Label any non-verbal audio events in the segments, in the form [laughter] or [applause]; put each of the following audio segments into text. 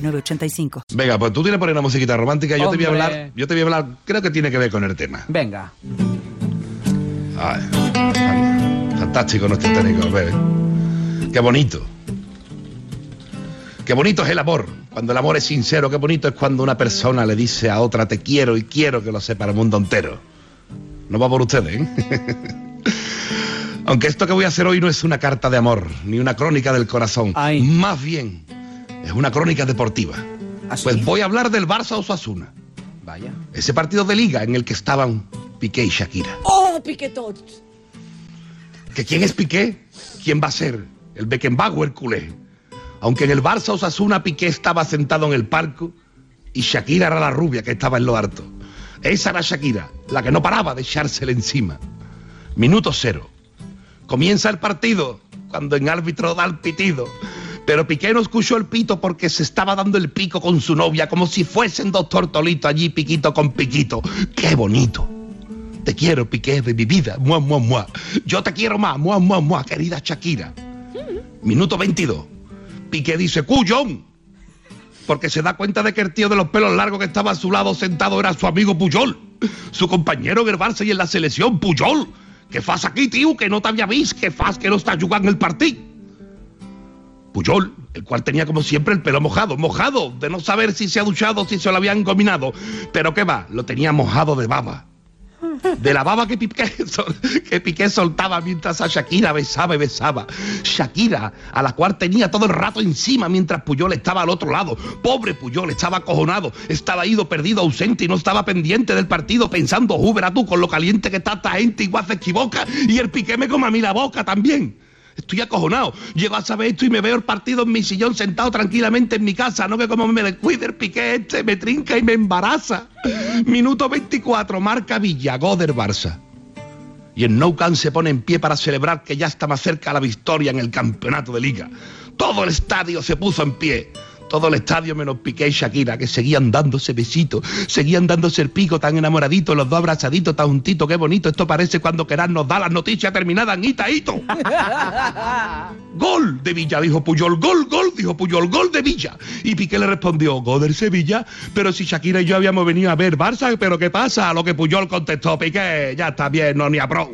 985. Venga, pues tú tienes por ahí una musiquita romántica. Yo te voy a hablar. Yo te voy a hablar. Creo que tiene que ver con el tema. Venga. Ay, fantástico nuestro técnico, bebé. Qué bonito. Qué bonito es el amor. Cuando el amor es sincero, qué bonito es cuando una persona le dice a otra te quiero y quiero que lo sepa el mundo entero. No va por ustedes, ¿eh? [laughs] Aunque esto que voy a hacer hoy no es una carta de amor, ni una crónica del corazón. Más bien, es una crónica deportiva. ¿Ah, pues voy a hablar del Barça Osasuna. Vaya. Ese partido de liga en el que estaban Piqué y Shakira. ¡Oh, Piqué todos! ¿Que quién es Piqué? ¿Quién va a ser? El Beckenbauer culé. Aunque en el Barça Osasuna Piqué estaba sentado en el palco y Shakira era la rubia que estaba en lo harto. Esa era Shakira, la que no paraba de echársele encima. Minuto cero. Comienza el partido cuando en árbitro da el pitido. Pero Piqué no escuchó el pito porque se estaba dando el pico con su novia, como si fuesen dos tortolitos allí, piquito con piquito. ¡Qué bonito! Te quiero, Piqué, de mi vida. Mua, mua, mua. Yo te quiero más. Mua, mua, mua, querida Shakira. Minuto 22. Piqué dice, ¡Cuyón! Porque se da cuenta de que el tío de los pelos largos que estaba a su lado sentado era su amigo Puyol. Su compañero en el Barça y en la selección, Puyol. ¿Qué fas aquí, tío? Que no te había visto. ¿Qué fas que no está jugando el partido? Puyol, el cual tenía como siempre el pelo mojado, mojado, de no saber si se ha duchado, si se lo habían combinado. Pero qué va, lo tenía mojado de baba. De la baba [laughs] que Piqué, soltaba mientras a Shakira besaba y besaba. Shakira, a la cual tenía todo el rato encima mientras Puyol estaba al otro lado. Pobre Puyol, estaba acojonado, estaba ido, perdido, ausente y no estaba pendiente del partido pensando, a tú, con lo caliente que está esta gente, igual se equivoca. Y el Piqué me come a mí la boca también. Estoy acojonado. Llego a saber esto y me veo el partido en mi sillón sentado tranquilamente en mi casa. No que como me descuide el piqué este, me trinca y me embaraza. Minuto 24, marca Villa, Goder Barça. Y el Nou Camp se pone en pie para celebrar que ya está más cerca la victoria en el campeonato de liga. Todo el estadio se puso en pie. Todo el estadio menos Piqué y Shakira, que seguían dándose besitos, seguían dándose el pico tan enamoraditos, los dos abrazaditos tan juntitos, qué bonito. Esto parece cuando querán nos da las noticias terminadas en [laughs] gol de Villa, dijo Puyol, gol, gol, dijo Puyol, gol de Villa. Y Piqué le respondió, gol del Sevilla, pero si Shakira y yo habíamos venido a ver Barça, pero ¿qué pasa? A lo que Puyol contestó, Piqué, ya está bien, no ni a pro.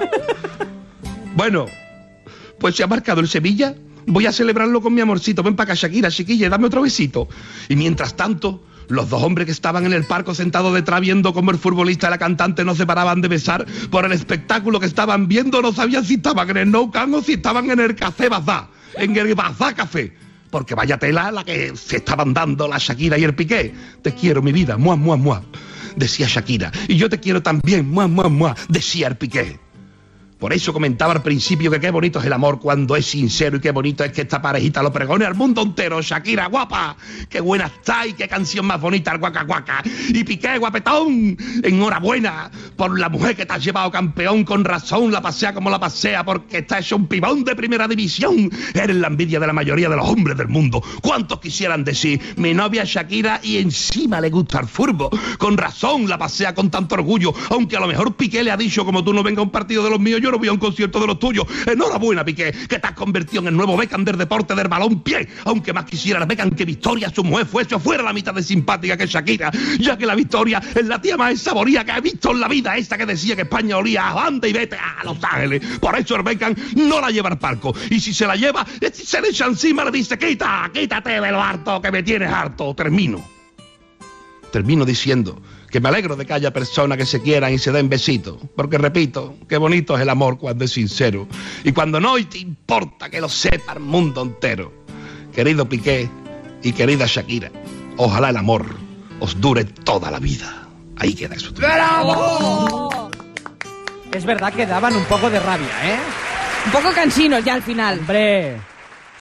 [laughs] bueno, pues se ha marcado el Sevilla Voy a celebrarlo con mi amorcito. Ven para acá, Shakira, chiquilla, dame otro besito. Y mientras tanto, los dos hombres que estaban en el parco sentados detrás viendo cómo el futbolista y la cantante no se paraban de besar por el espectáculo que estaban viendo, no sabían si estaban en el No Can o si estaban en el Café Bazá, en el Bazá Café. Porque vaya tela la que se estaban dando la Shakira y el Piqué. Te quiero, mi vida, mua, mua, mua, decía Shakira. Y yo te quiero también, mua, mua, mua, decía el Piqué. Por eso comentaba al principio que qué bonito es el amor cuando es sincero y qué bonito es que esta parejita lo pregone al mundo entero. Shakira, guapa, qué buena está y qué canción más bonita, el guaca guaca. Y Piqué, guapetón, enhorabuena por la mujer que te has llevado campeón. Con razón la pasea como la pasea porque está hecho un pibón de primera división. Eres la envidia de la mayoría de los hombres del mundo. ¿Cuántos quisieran decir, mi novia Shakira y encima le gusta el furbo? Con razón la pasea con tanto orgullo, aunque a lo mejor Piqué le ha dicho como tú no venga a un partido de los míos, a un concierto de los tuyos. Enhorabuena, Piqué, que te has convertido en el nuevo Beckham del deporte del balón pie. Aunque más quisiera Beckham que Victoria, su mujer, fuese fuera la mitad de simpática que Shakira, ya que la Victoria es la tía más saboría que he visto en la vida, esta que decía que España olía a banda y vete a Los Ángeles. Por eso el Beckham no la lleva al palco. Y si se la lleva, se le echa encima, le dice, quita, quítate de lo harto, que me tienes harto. Termino. Termino diciendo que me alegro de que haya personas que se quieran y se den besitos, porque repito, qué bonito es el amor cuando es sincero y cuando no te importa que lo sepa el mundo entero. Querido Piqué y querida Shakira, ojalá el amor os dure toda la vida. Ahí queda eso. ¡Bravo! Es verdad que daban un poco de rabia, ¿eh? Un poco cansinos ya al final. Hombre.